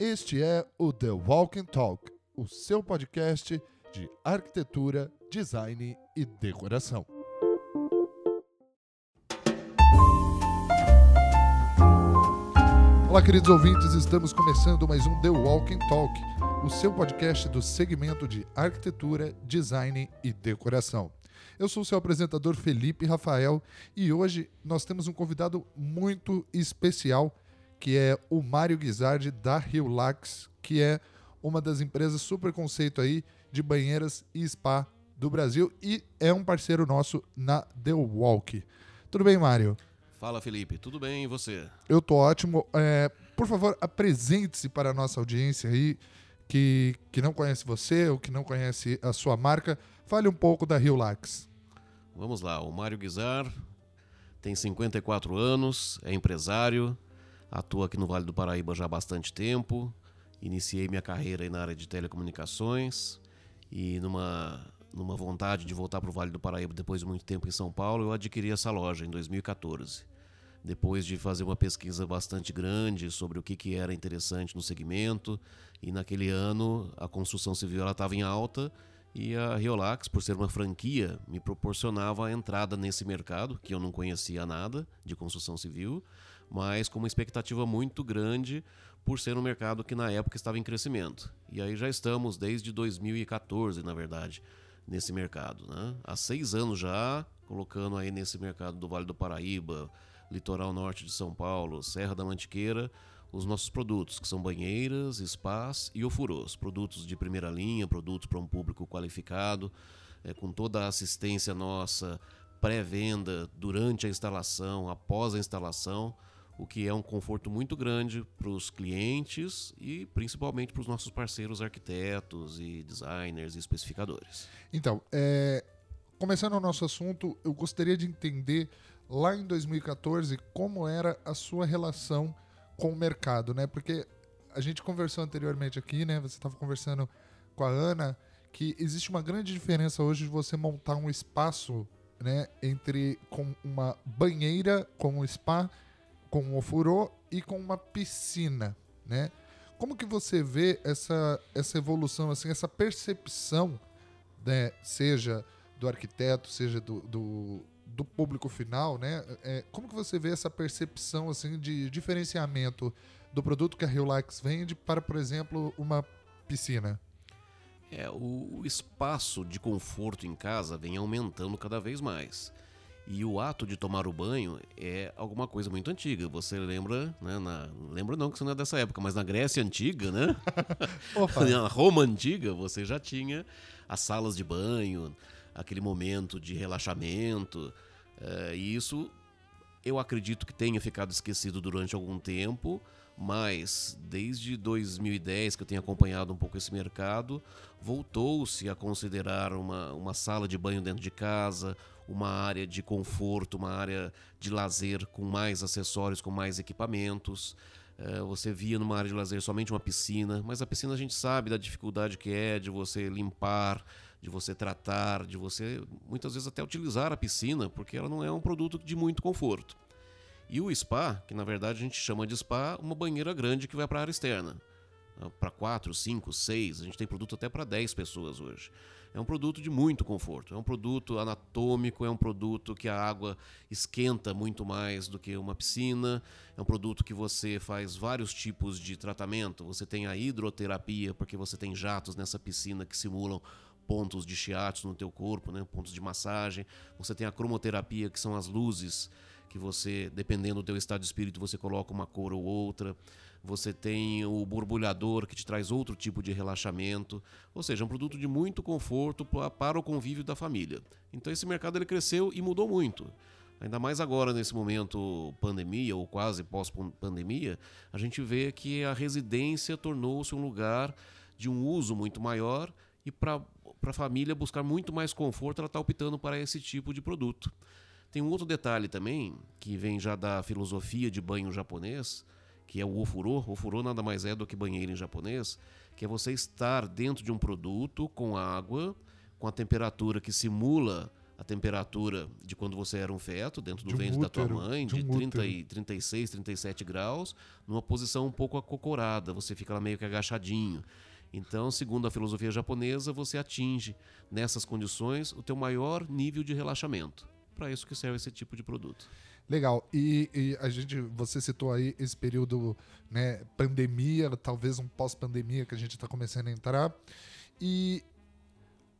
Este é o The Walking Talk, o seu podcast de arquitetura, design e decoração. Olá, queridos ouvintes, estamos começando mais um The Walking Talk, o seu podcast do segmento de arquitetura, design e decoração. Eu sou o seu apresentador Felipe Rafael e hoje nós temos um convidado muito especial, que é o Mário Guizardi da Lax, que é uma das empresas super conceito aí de banheiras e spa do Brasil e é um parceiro nosso na The Walk. Tudo bem, Mário? Fala, Felipe. Tudo bem e você? Eu tô ótimo. É, por favor, apresente-se para a nossa audiência aí que, que não conhece você ou que não conhece a sua marca. Fale um pouco da Lax. Vamos lá. O Mário Guizar tem 54 anos, é empresário, atua aqui no Vale do Paraíba já há bastante tempo. Iniciei minha carreira na área de telecomunicações e numa numa vontade de voltar para o Vale do Paraíba depois de muito tempo em São Paulo, eu adquiri essa loja em 2014. Depois de fazer uma pesquisa bastante grande sobre o que, que era interessante no segmento, e naquele ano a construção civil estava em alta e a Riolax, por ser uma franquia, me proporcionava a entrada nesse mercado, que eu não conhecia nada de construção civil, mas com uma expectativa muito grande por ser um mercado que na época estava em crescimento. E aí já estamos desde 2014, na verdade, nesse mercado. Né? Há seis anos já, colocando aí nesse mercado do Vale do Paraíba, litoral norte de São Paulo, Serra da Mantiqueira, os nossos produtos, que são banheiras, spas e ofurôs. Produtos de primeira linha, produtos para um público qualificado, é, com toda a assistência nossa, pré-venda, durante a instalação, após a instalação o que é um conforto muito grande para os clientes e principalmente para os nossos parceiros arquitetos e designers e especificadores. Então, é, começando o nosso assunto, eu gostaria de entender lá em 2014 como era a sua relação com o mercado, né? Porque a gente conversou anteriormente aqui, né? Você estava conversando com a Ana que existe uma grande diferença hoje de você montar um espaço, né, entre com uma banheira, com um spa com um ofurô e com uma piscina, né? Como que você vê essa, essa evolução, assim, essa percepção, né, seja do arquiteto, seja do, do, do público final, né? É, como que você vê essa percepção assim de diferenciamento do produto que a Relax vende para, por exemplo, uma piscina? É, o, o espaço de conforto em casa vem aumentando cada vez mais. E o ato de tomar o banho é alguma coisa muito antiga. Você lembra, né? Na, lembra não que você não é dessa época, mas na Grécia antiga, né? na Roma antiga, você já tinha as salas de banho, aquele momento de relaxamento. É, e isso eu acredito que tenha ficado esquecido durante algum tempo, mas desde 2010 que eu tenho acompanhado um pouco esse mercado, voltou-se a considerar uma, uma sala de banho dentro de casa, uma área de conforto, uma área de lazer com mais acessórios, com mais equipamentos. É, você via numa área de lazer somente uma piscina, mas a piscina a gente sabe da dificuldade que é de você limpar, de você tratar, de você muitas vezes até utilizar a piscina, porque ela não é um produto de muito conforto. E o spa, que na verdade a gente chama de spa, uma banheira grande que vai para a área externa. Para 4, 5, 6, a gente tem produto até para 10 pessoas hoje. É um produto de muito conforto. É um produto anatômico, é um produto que a água esquenta muito mais do que uma piscina. É um produto que você faz vários tipos de tratamento. Você tem a hidroterapia, porque você tem jatos nessa piscina que simulam pontos de shiatsu no teu corpo, né? pontos de massagem. Você tem a cromoterapia, que são as luzes que você, dependendo do teu estado de espírito, você coloca uma cor ou outra. Você tem o borbulhador que te traz outro tipo de relaxamento, ou seja, um produto de muito conforto para o convívio da família. Então esse mercado ele cresceu e mudou muito. Ainda mais agora nesse momento pandemia ou quase pós-pandemia, a gente vê que a residência tornou-se um lugar de um uso muito maior e para a família buscar muito mais conforto, ela está optando para esse tipo de produto. Tem um outro detalhe também, que vem já da filosofia de banho japonês, que é o ofurô. Ofurô nada mais é do que banheiro em japonês, que é você estar dentro de um produto com água, com a temperatura que simula a temperatura de quando você era um feto, dentro do De um ventre da tua útero, mãe, de de, um 30 útero. e 36, 37 graus, numa posição um pouco acocorada, você fica lá meio que agachadinho. Então, segundo a filosofia japonesa, você atinge nessas condições o teu maior nível de relaxamento. Para isso que serve esse tipo de produto. Legal. E, e a gente, você citou aí esse período, né, pandemia, talvez um pós-pandemia que a gente está começando a entrar. E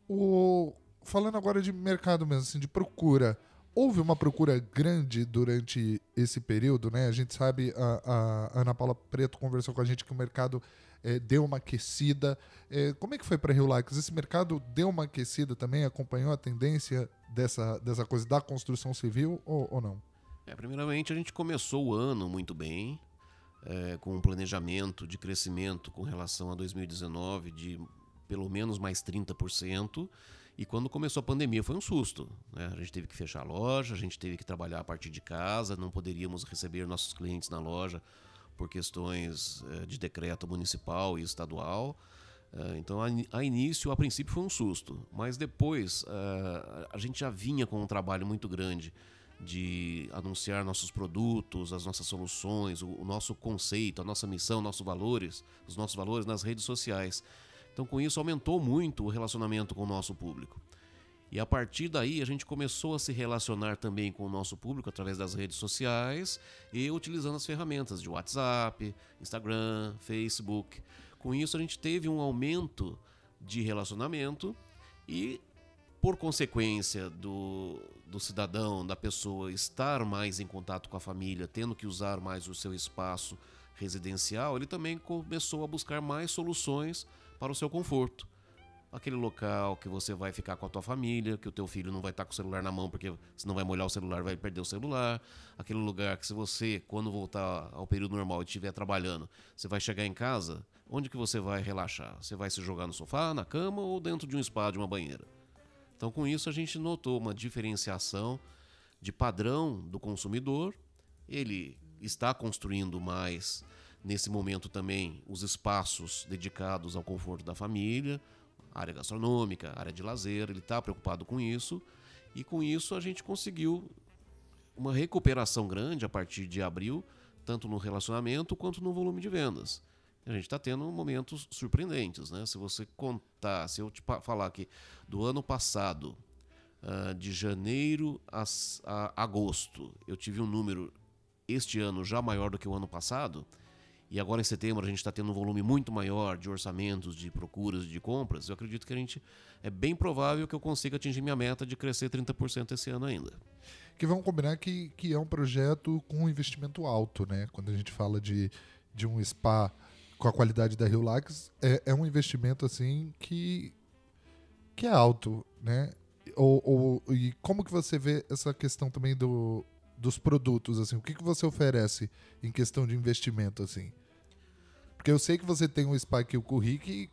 o falando agora de mercado mesmo, assim, de procura. Houve uma procura grande durante esse período, né? A gente sabe, a, a Ana Paula Preto conversou com a gente que o mercado eh, deu uma aquecida. Eh, como é que foi para Rio Lax? Esse mercado deu uma aquecida também? Acompanhou a tendência dessa, dessa coisa da construção civil ou, ou não? É, primeiramente, a gente começou o ano muito bem, é, com um planejamento de crescimento com relação a 2019 de pelo menos mais 30%. E quando começou a pandemia foi um susto. Né? A gente teve que fechar a loja, a gente teve que trabalhar a partir de casa, não poderíamos receber nossos clientes na loja por questões eh, de decreto municipal e estadual. Eh, Então, a, in- a início, a princípio, foi um susto, mas depois eh, a gente já vinha com um trabalho muito grande de anunciar nossos produtos, as nossas soluções, o, nosso conceito, a nossa missão, nossos valores, os nossos valores nas redes sociais. Então, com isso, aumentou muito o relacionamento com o nosso público. E a partir daí a gente começou a se relacionar também com o nosso público através das redes sociais e utilizando as ferramentas de WhatsApp, Instagram, Facebook. Com isso a gente teve um aumento de relacionamento e por consequência do, do cidadão, da pessoa estar mais em contato com a família, tendo que usar mais o seu espaço residencial, ele também começou a buscar mais soluções para o seu conforto aquele local que você vai ficar com a tua família, que o teu filho não vai estar com o celular na mão porque senão vai molhar o celular, vai perder o celular, aquele lugar que se você, quando voltar ao período normal e estiver trabalhando, você vai chegar em casa, onde que você vai relaxar? Você vai se jogar no sofá, na cama ou dentro de um spa, de uma banheira? Então com isso a gente notou uma diferenciação de padrão do consumidor, ele está construindo mais nesse momento também os espaços dedicados ao conforto da família, área gastronômica, área de lazer, ele está preocupado com isso. E com isso a gente conseguiu uma recuperação grande a partir de abril, tanto no relacionamento quanto no volume de vendas. A gente está tendo momentos surpreendentes, né? Se você contar, se eu te falar que do ano passado, ah, de janeiro a, a agosto, eu tive um número este ano já maior do que o ano passado, e agora em setembro a gente está tendo um volume muito maior de orçamentos, de procuras, de compras, eu acredito que a gente é bem provável que eu consiga atingir minha meta de crescer 30% esse ano ainda. Que vamos combinar que, que é um projeto com investimento alto, né? Quando a gente fala de, de um spa com a qualidade da Rio Lax, é, é um investimento assim que, que é alto, né? Ou, ou- e como que você vê essa questão também do, dos produtos, assim? O que, que você oferece em questão de investimento, assim? Porque eu sei que você tem um spa aqui, o Curri, que,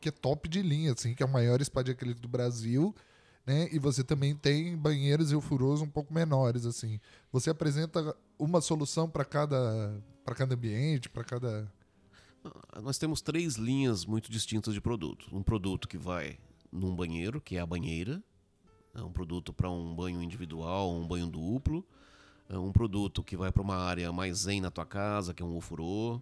que, é top de linha, assim, que é o maior spa de acrílico do Brasil, né? E você também tem banheiros e furosos um pouco menores, assim. Você apresenta uma solução para cada para cada ambiente, para cada Nós temos três linhas muito distintas de produto. Um produto que vai num banheiro, que é a banheira. É um produto para um banho individual, um banho duplo. É um produto que vai para uma área mais zen na tua casa, que é um ofurô.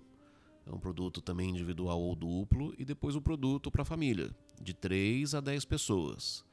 É um produto também individual ou duplo. E depois o produto para a família, de 3 a 10 pessoas.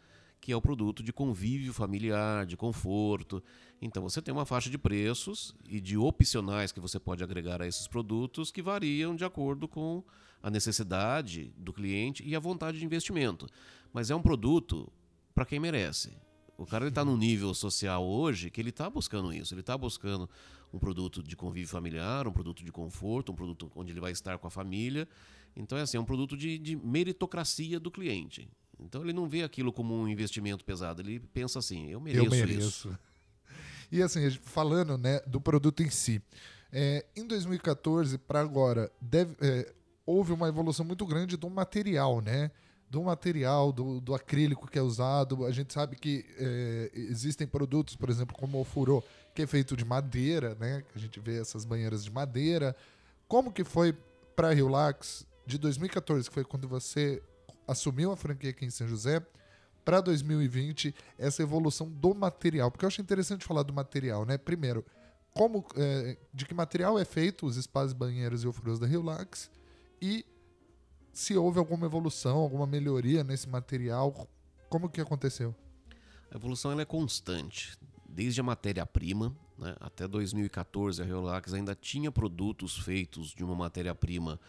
Que é o produto de convívio familiar, de conforto. Então você tem uma faixa de preços e de opcionais que você pode agregar a esses produtos que variam de acordo com a necessidade do cliente e a vontade de investimento. Mas é um produto para quem merece. O cara está num nível social hoje que ele está buscando isso. Ele está buscando um produto de convívio familiar, um produto de conforto, um produto onde ele vai estar com a família. Então é assim, é um produto de, de meritocracia do cliente. Então ele não vê aquilo como um investimento pesado. Ele pensa assim, eu mereço, eu mereço. isso. E assim, falando né, do produto em si, é, em 2014 para agora, deve- é, houve uma evolução muito grande do material, né? Do material, do, do acrílico que é usado. A gente sabe que é, existem produtos, por exemplo, como o furô, que é feito de madeira, né? A gente vê essas banheiras de madeira. Como que foi para a Relax de 2014, que foi quando você assumiu a franquia aqui em São José, para 2020 essa evolução do material? Porque eu acho interessante falar do material, né? Primeiro, como, é, de que material é feito os espaços banheiros e ofurôs da Relax e se houve alguma evolução, alguma melhoria nesse material, como que aconteceu? A evolução ela é constante. Desde a matéria-prima, né, até 2014, a Relax ainda tinha produtos feitos de uma matéria-prima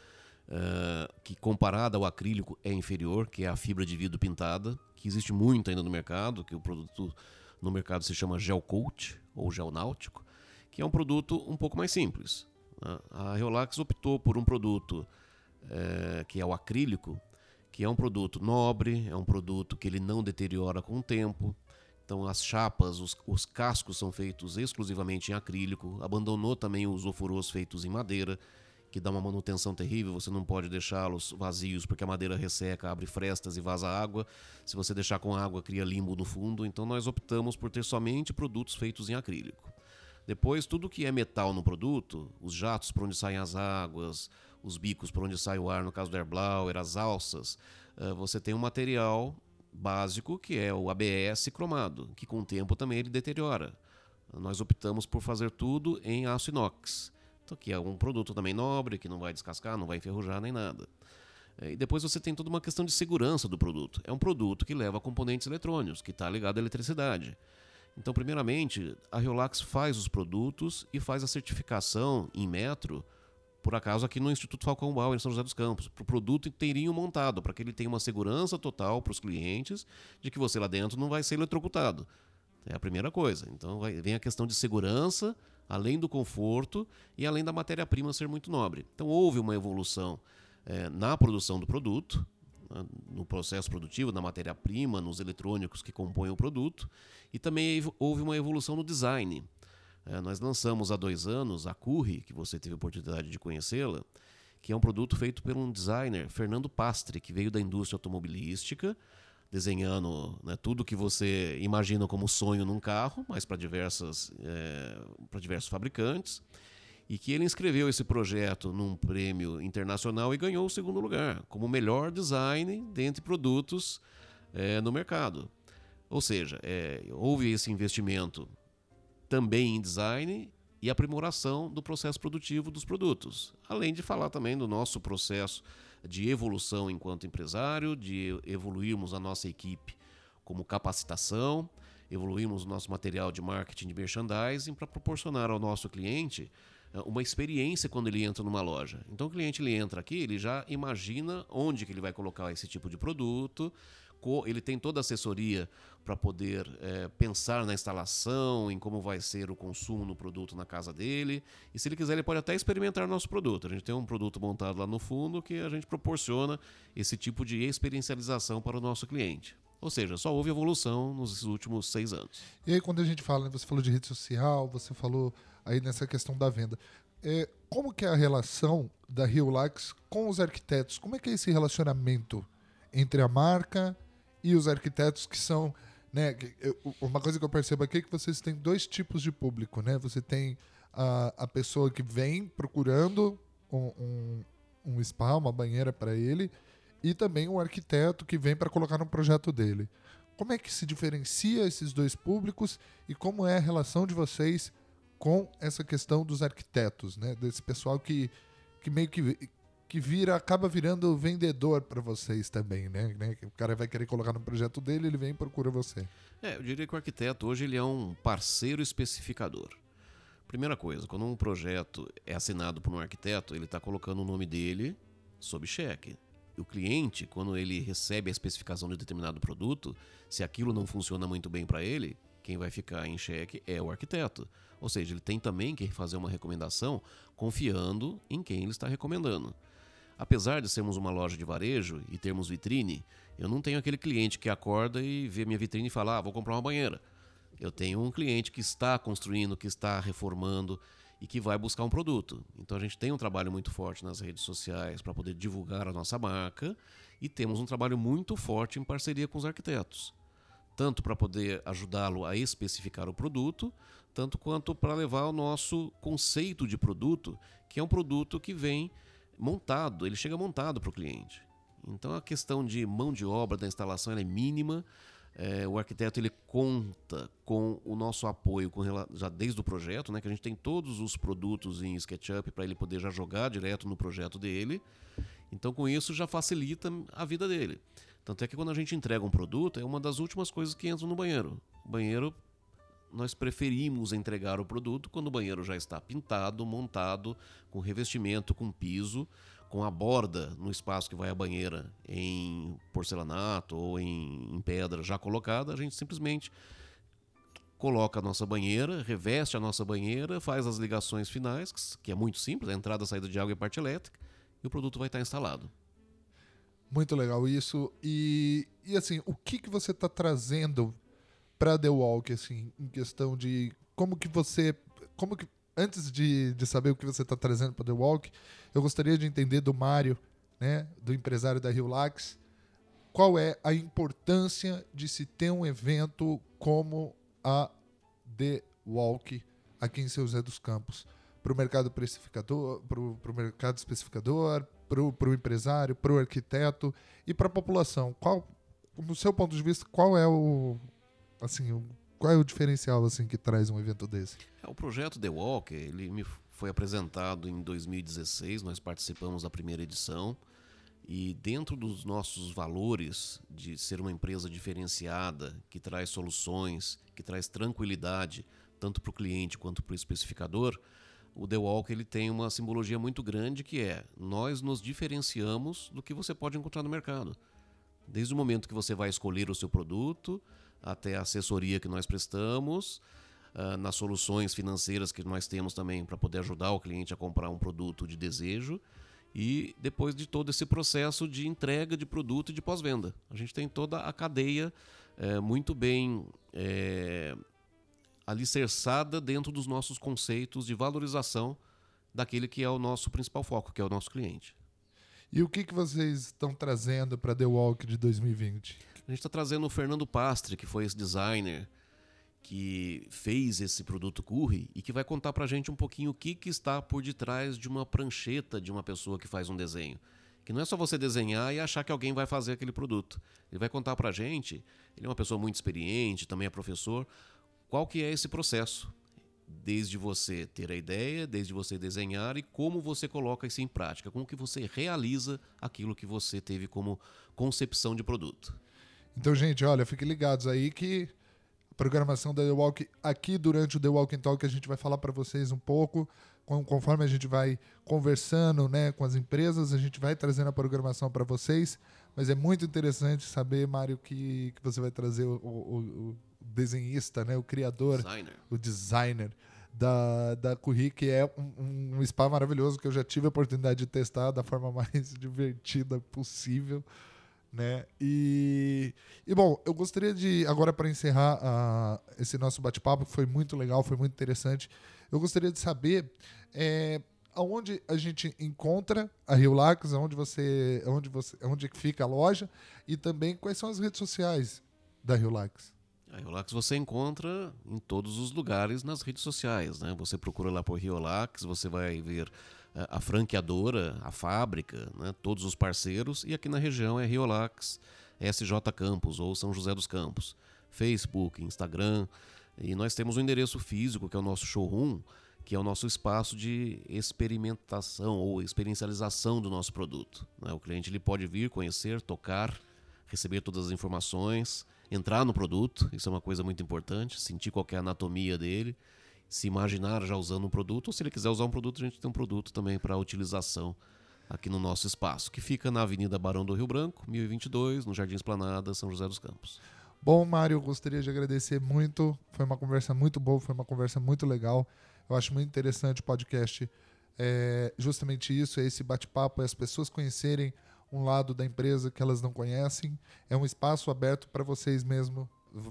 uh, que, comparada ao acrílico, é inferior, que é a fibra de vidro pintada, que existe muito ainda no mercado, que o produto no mercado se chama gel coat ou gel náutico que é um produto um pouco mais simples. Né? A Reolax optou por um produto é, que é o acrílico, que é um produto nobre, é um produto que ele não deteriora com o tempo. Então as chapas, os, os cascos são feitos exclusivamente em acrílico. Abandonou também os ofurôs feitos em madeira, que dá uma manutenção terrível. Você não pode deixá-los vazios porque a madeira resseca, abre frestas e vaza água. Se você deixar com água, cria limbo no fundo. Então nós optamos por ter somente produtos feitos em acrílico. Depois, tudo que é metal no produto, os jatos por onde saem as águas, os bicos por onde sai o ar, no caso do Airblower, as alças, uh, você tem um material básico que é o ABS cromado, que com o tempo também ele deteriora. Nós optamos por fazer tudo em aço inox, que é um produto também nobre, que não vai descascar, não vai enferrujar nem nada. Eh, e depois você tem toda uma questão de segurança do produto. É um produto que leva componentes eletrônicos, que está ligado à eletricidade. Então, primeiramente, a Riolax faz os produtos e faz a certificação em metro, por acaso aqui no Instituto Falcão Bauer, em São José dos Campos, para o produto inteirinho montado, para que ele tenha uma segurança total para os clientes de que você lá dentro não vai ser eletrocutado. É a primeira coisa. Então, vai, vem a questão de segurança, além do conforto e além da matéria-prima ser muito nobre. Então, houve uma evolução é, na produção do produto, né, no processo produtivo, na matéria-prima, nos eletrônicos que compõem o produto, e também houve uma evolução no design. É, nós lançamos há dois anos a Curry, que você teve a oportunidade de conhecê-la, que é um produto feito por um designer, Fernando Pastre, que veio da indústria automobilística, desenhando né, tudo que você imagina como sonho num carro, mas para diversas é, para diversos fabricantes e que ele inscreveu esse projeto num prêmio internacional e ganhou o segundo lugar, como melhor design dentre produtos é, no mercado. Ou seja, é, houve esse investimento também em design e aprimoração do processo produtivo dos produtos, além de falar também do nosso processo de evolução enquanto empresário, de evoluirmos a nossa equipe como capacitação, evoluirmos o nosso material de marketing de merchandising para proporcionar ao nosso cliente é, uma experiência quando ele entra numa loja. Então o cliente ele entra aqui, ele já imagina onde que ele vai colocar esse tipo de produto, ele tem toda a assessoria para poder é, pensar na instalação, em como vai ser o consumo no produto na casa dele. E se ele quiser, ele pode até experimentar nosso produto. A gente tem um produto montado lá no fundo que a gente proporciona esse tipo de experiencialização para o nosso cliente. Ou seja, só houve evolução nos últimos seis anos. E aí, quando a gente fala, né, você falou de rede social, você falou aí nessa questão da venda. É, como que é a relação da Rio Lax com os arquitetos? Como é que é esse relacionamento entre a marca e os arquitetos que são, né? Uma coisa que eu percebo aqui é que vocês têm dois tipos de público, né? Você tem a, a pessoa que vem procurando um, um, um spa, uma banheira para ele, e também um arquiteto que vem para colocar no projeto dele. Como é que se diferencia esses dois públicos e como é a relação de vocês com essa questão dos arquitetos, né? Desse pessoal que, que meio que, que vira, acaba virando vendedor para vocês também, né? né? O cara vai querer colocar no projeto dele, ele vem e procura você. É, eu diria que o arquiteto hoje ele é um parceiro especificador. Primeira coisa, quando um projeto é assinado por um arquiteto, ele está colocando o nome dele sob cheque. O cliente, quando ele recebe a especificação de determinado produto, se aquilo não funciona muito bem para ele, quem vai ficar em xeque é o arquiteto. Ou seja, ele tem também que fazer uma recomendação confiando em quem ele está recomendando. Apesar de sermos uma loja de varejo e termos vitrine, eu não tenho aquele cliente que acorda e vê minha vitrine e fala: ah, vou comprar uma banheira. Eu tenho um cliente que está construindo, que está reformando e que vai buscar um produto. Então a gente tem um trabalho muito forte nas redes sociais para poder divulgar a nossa marca e temos um trabalho muito forte em parceria com os arquitetos tanto para poder ajudá-lo a especificar o produto, tanto quanto para levar o nosso conceito de produto, que é um produto que vem montado, ele chega montado para o cliente. Então a questão de mão de obra da instalação é mínima, É, o arquiteto ele conta com o nosso apoio com, já desde o projeto, né, que a gente tem todos os produtos em SketchUp para ele poder já jogar direto no projeto dele. Então, com isso, já facilita a vida dele. Tanto é que quando a gente entrega um produto, é uma das últimas coisas que entram no banheiro. O banheiro, nós preferimos entregar o produto quando o banheiro já está pintado, montado, com revestimento, com piso com a borda no espaço que vai a banheira em porcelanato ou em, em pedra já colocada, a gente simplesmente coloca a nossa banheira, reveste a nossa banheira, faz as ligações finais, que é muito simples, a entrada, a saída de água e parte elétrica, e o produto vai estar instalado. Muito legal isso. E, e assim, o que, que você está trazendo para The Walk, assim, em questão de como que você. Como que antes de, de saber o que você está trazendo para The Walk, eu gostaria de entender do Mário, né, do empresário da Rio Lax, qual é a importância de se ter um evento como a The Walk aqui em São José dos Campos para o mercado precificador, para o mercado especificador, para o empresário, para o arquiteto e para a população. Qual, no seu ponto de vista, qual é o assim qual é o diferencial assim que traz um evento desse? É, o projeto The Walk, ele me foi apresentado em 2016, nós participamos da primeira edição e dentro dos nossos valores de ser uma empresa diferenciada, que traz soluções, que traz tranquilidade tanto para o cliente quanto para o especificador, o The Walk ele tem uma simbologia muito grande que é nós nos diferenciamos do que você pode encontrar no mercado. Desde o momento que você vai escolher o seu produto, até a assessoria que nós prestamos, uh, nas soluções financeiras que nós temos também para poder ajudar o cliente a comprar um produto de desejo e depois de todo esse processo de entrega de produto e de pós-venda. A gente tem toda a cadeia é, muito bem é, alicerçada dentro dos nossos conceitos de valorização daquele que é o nosso principal foco, que é o nosso cliente. E o que, que vocês estão trazendo para The Walk de 2020? A gente está trazendo o Fernando Pastre, que foi esse designer que fez esse produto Curry e que vai contar para a gente um pouquinho o que, que está por detrás de uma prancheta de uma pessoa que faz um desenho. Que não é só você desenhar e achar que alguém vai fazer aquele produto. Ele vai contar para a gente, ele é uma pessoa muito experiente, também é professor, qual que é esse processo. Desde você ter a ideia, desde você desenhar e como você coloca isso em prática, como que você realiza aquilo que você teve como concepção de produto. Então, gente, olha, fiquem ligados aí que a programação da The Walk aqui durante o The Walking Talk a gente vai falar para vocês um pouco, conforme a gente vai conversando, né, com as empresas, a gente vai trazendo a programação para vocês. Mas é muito interessante saber, Mário, que, que você vai trazer o, o, o desenhista, né, o criador, designer. o designer da, da Curri, que é um, um spa maravilhoso que eu já tive a oportunidade de testar da forma mais divertida possível né? E, e bom, eu gostaria de agora para encerrar uh, esse nosso bate-papo, que foi muito legal, foi muito interessante. Eu gostaria de saber é, aonde a gente encontra a Rio Lax, aonde você, aonde você, aonde fica a loja e também quais são as redes sociais da Rio Lax. A Riolax você encontra em todos os lugares nas redes sociais, né? Você procura lá por Riolax, você vai ver a franqueadora, a fábrica, né, todos os parceiros, e aqui na região é Riolax, SJ Campos ou São José dos Campos, Facebook, Instagram, e nós temos um endereço físico que é o nosso showroom, que é o nosso espaço de experimentação ou experiencialização do nosso produto. Né? O cliente ele pode vir, conhecer, tocar, receber todas as informações, entrar no produto, isso é uma coisa muito importante, sentir qual é a anatomia dele, se imaginar já usando um produto, ou se ele quiser usar um produto, a gente tem um produto também para utilização aqui no nosso espaço, que fica na Avenida Barão do Rio Branco, 1022, no Jardim Esplanada, São José dos Campos. Bom, Mário, gostaria de agradecer muito. Foi uma conversa muito boa, foi uma conversa muito legal. Eu acho muito interessante o podcast. É justamente isso, é esse bate-papo, é as pessoas conhecerem um lado da empresa que elas não conhecem. É um espaço aberto para vocês mesmo,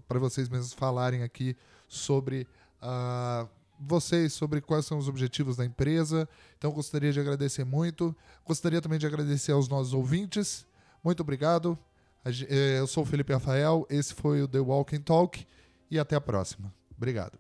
para vocês mesmos falarem aqui sobre uh, vocês sobre quais são os objetivos da empresa. Então, gostaria de agradecer muito. Gostaria também de agradecer aos nossos ouvintes. Muito obrigado. Eh, eu sou o Felipe Rafael. Esse foi o The Walking Talk. E até a próxima. Obrigado.